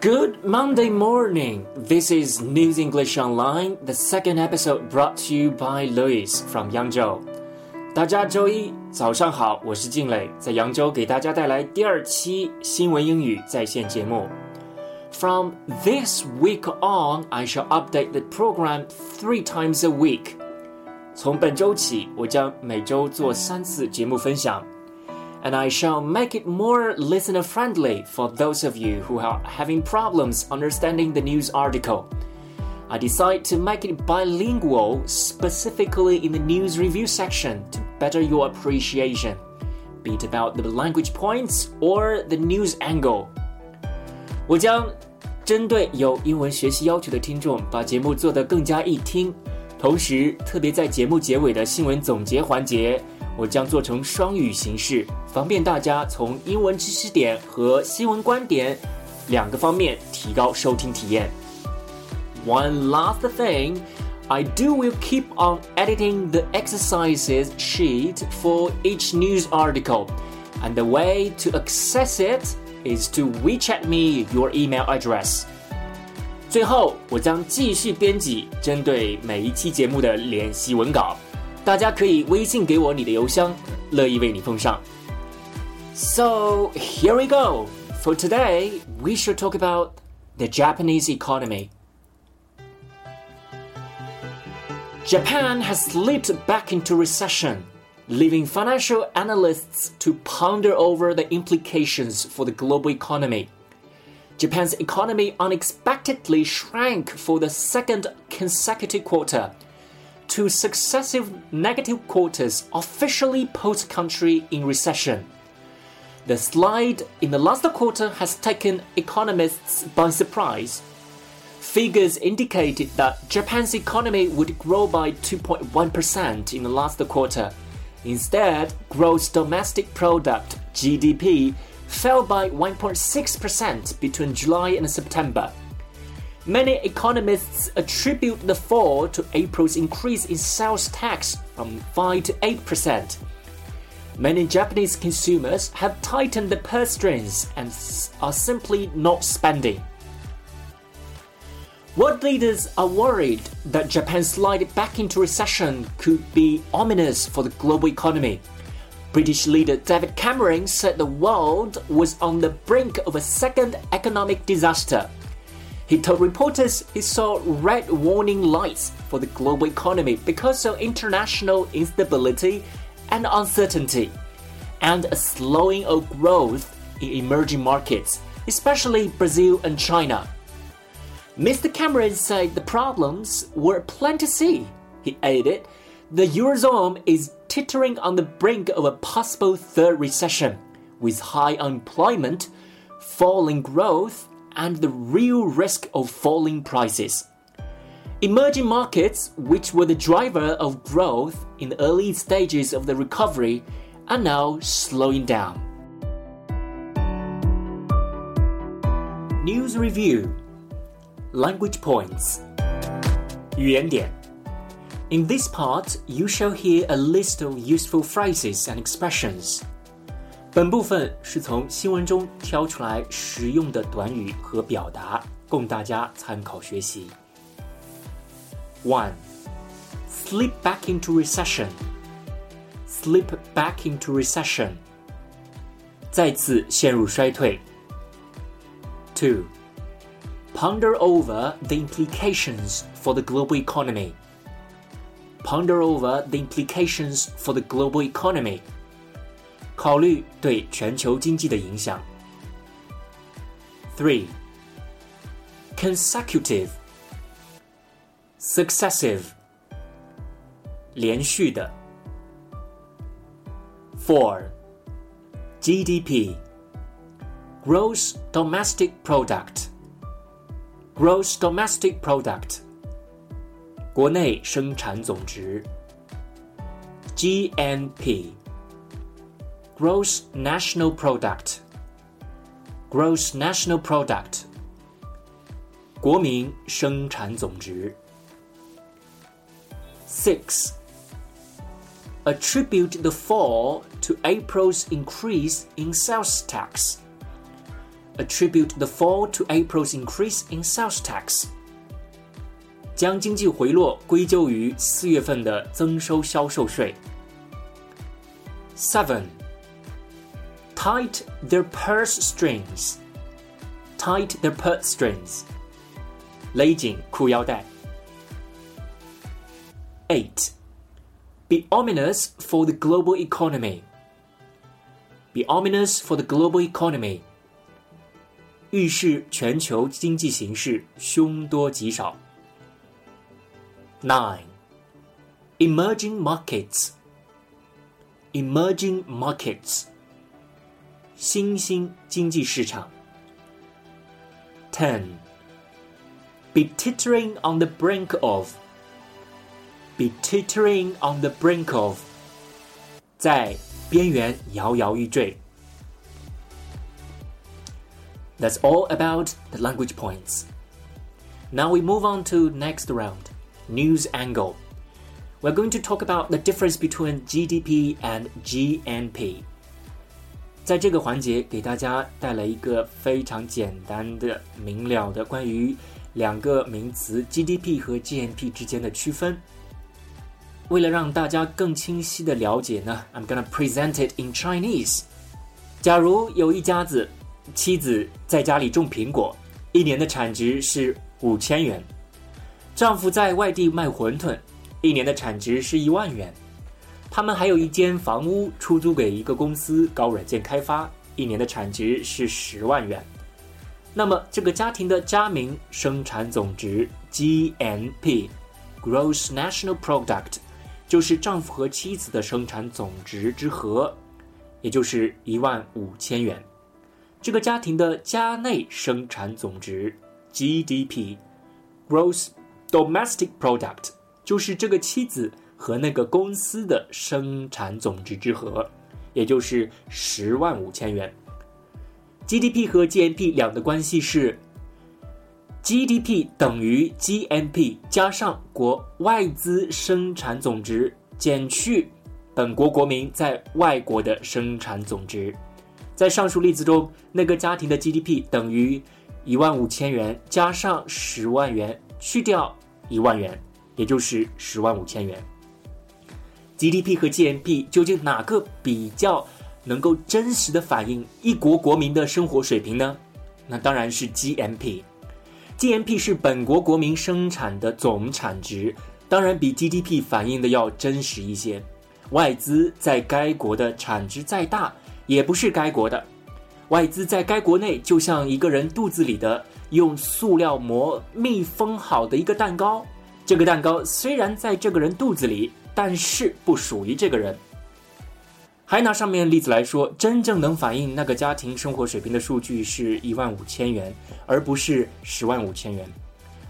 Good Monday morning! This is News English Online, the second episode brought to you by Lewis from Yangzhou. 大家周一早上好，我是靖磊，在扬州给大家带来第二期新闻英语在线节目。From this week on, I shall update the program three times a week. 从本周起，我将每周做三次节目分享。and I shall make it more listener friendly for those of you who are having problems understanding the news article. I decide to make it bilingual specifically in the news review section to better your appreciation, be it about the language points or the news angle. 我将针对有英文学习要求的听众，把节目做得更加易听。同时，特别在节目结尾的新闻总结环节。我将做成双语形式， 方便大家从英文知识点和新闻观点两个方面提高收听体验。One last thing, I do will keep on editing the exercises sheet for each news article, and the way to access it is to WeChat me your email address. 最后，我将继续编辑针对每一期节目的练习文稿。大家可以微信给我你的邮箱，乐意为你奉上。So here we go. For today, we should talk about the Japanese economy. Japan has slipped back into recession, leaving financial analysts to ponder over the implications for the global economy. Japan's economy unexpectedly shrank for the second consecutive quarter two successive negative quarters officially put country in recession. The slide in the last quarter has taken economists by surprise. Figures indicated that Japan's economy would grow by 2.1% in the last quarter. Instead, gross domestic product GDP fell by 1.6% between July and September. Many economists attribute the fall to April's increase in sales tax from 5 to 8%. Many Japanese consumers have tightened the purse strings and are simply not spending. World leaders are worried that Japan's slide back into recession could be ominous for the global economy. British leader David Cameron said the world was on the brink of a second economic disaster. He told reporters he saw red warning lights for the global economy because of international instability and uncertainty, and a slowing of growth in emerging markets, especially Brazil and China. Mr. Cameron said the problems were plain to see. He added, the Eurozone is teetering on the brink of a possible third recession, with high unemployment, falling growth, and the real risk of falling prices. Emerging markets, which were the driver of growth in the early stages of the recovery, are now slowing down. News Review Language Points 语言点 In this part, you shall hear a list of useful phrases and expressions. 本部分是从新闻中挑出来实用的短语和表达，供大家参考学习。 One, slip back into recession. Slip back into recession. 再次陷入衰退。Two, ponder over the implications for the global economy. Ponder over the implications for the global economy. 考虑对全球经济的影响。Three. Consecutive. Successive. 连续的。Four. GDP. Gross Domestic Product. Gross Domestic Product. 国内生产总值。GNP gross national product gross national product 国民生产总值 six attribute the fall to April's increase in sales tax attribute the fall to April's increase in sales tax. 将经济回落归咎于四月份的增收销售税。Seven. Tight their purse strings. Tight their purse strings. 勒紧裤腰带。 Eight. Be ominous for the global economy. Be ominous for the global economy. 预示全球经济形势凶多吉少。Nine. Emerging markets. Emerging markets. 新兴经济市场。Ten. Be teetering on the brink of. Be teetering on the brink of. 在边缘摇摇欲坠。That's all about the language points. Now we move on to next round, news angle. We're going to talk about the difference between GDP and GNP. 在这个环节，给大家带来一个非常简单的、明了的关于两个名词 GDP 和 GNP 之间的区分。 为了让大家更清晰的了解呢，I'm gonna present it in Chinese。假如有一家子妻子在家里种苹果，一年的产值是五千元；丈夫在外地卖馄饨，一年的产值是一万元。他们还有一间房屋出租给一个公司搞软件开发，一年的产值是十万元。那么这个家庭的家名生产总值 GNP（Gross National Product） 就是丈夫和妻子的生产总值之和，也就是一万五千元。这个家庭的家内生产总值 GDP（Gross Domestic Product） 就是这个妻子和那个公司的生产总值之和，也就是十万五千元。GDP 和 GNP 两的关系是 GDP 等于 GNP 加上国外资生产总值减去本国国民在外国的生产总值。在上述例子中，那个家庭的 GDP 等于一万五千元加上十万元去掉一万元，也就是十万五千元。GDP 和 GNP 究竟哪个比较能够真实的反映一国国民的生活水平呢？那当然是 GNP。GNP 是本国国民生产的总产值，当然比 GDP 反映的要真实一些。外资在该国的产值再大。也不是该国的外资在该国内，就像一个人肚子里的用塑料膜密封好的一个蛋糕。这个蛋糕虽然在这个人肚子里，但是不属于这个人。还拿上面例子来说，真正能反映那个家庭生活水平的数据是一万五千元，而不是十万五千元。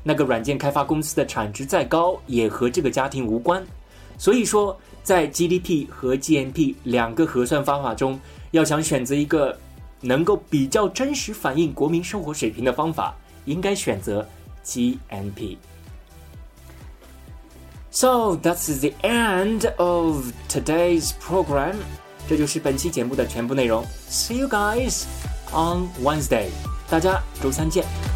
那个软件开发公司的产值再高，也和这个家庭无关。所以说，在 GDP 和 GNP 两个核算方法中。要想选择一个能够比较真实反映国民生活水平的方法，应该选择 GNP。So that's the end of today's program。这就是本期节目的全部内容。See you guys on Wednesday。大家周三见。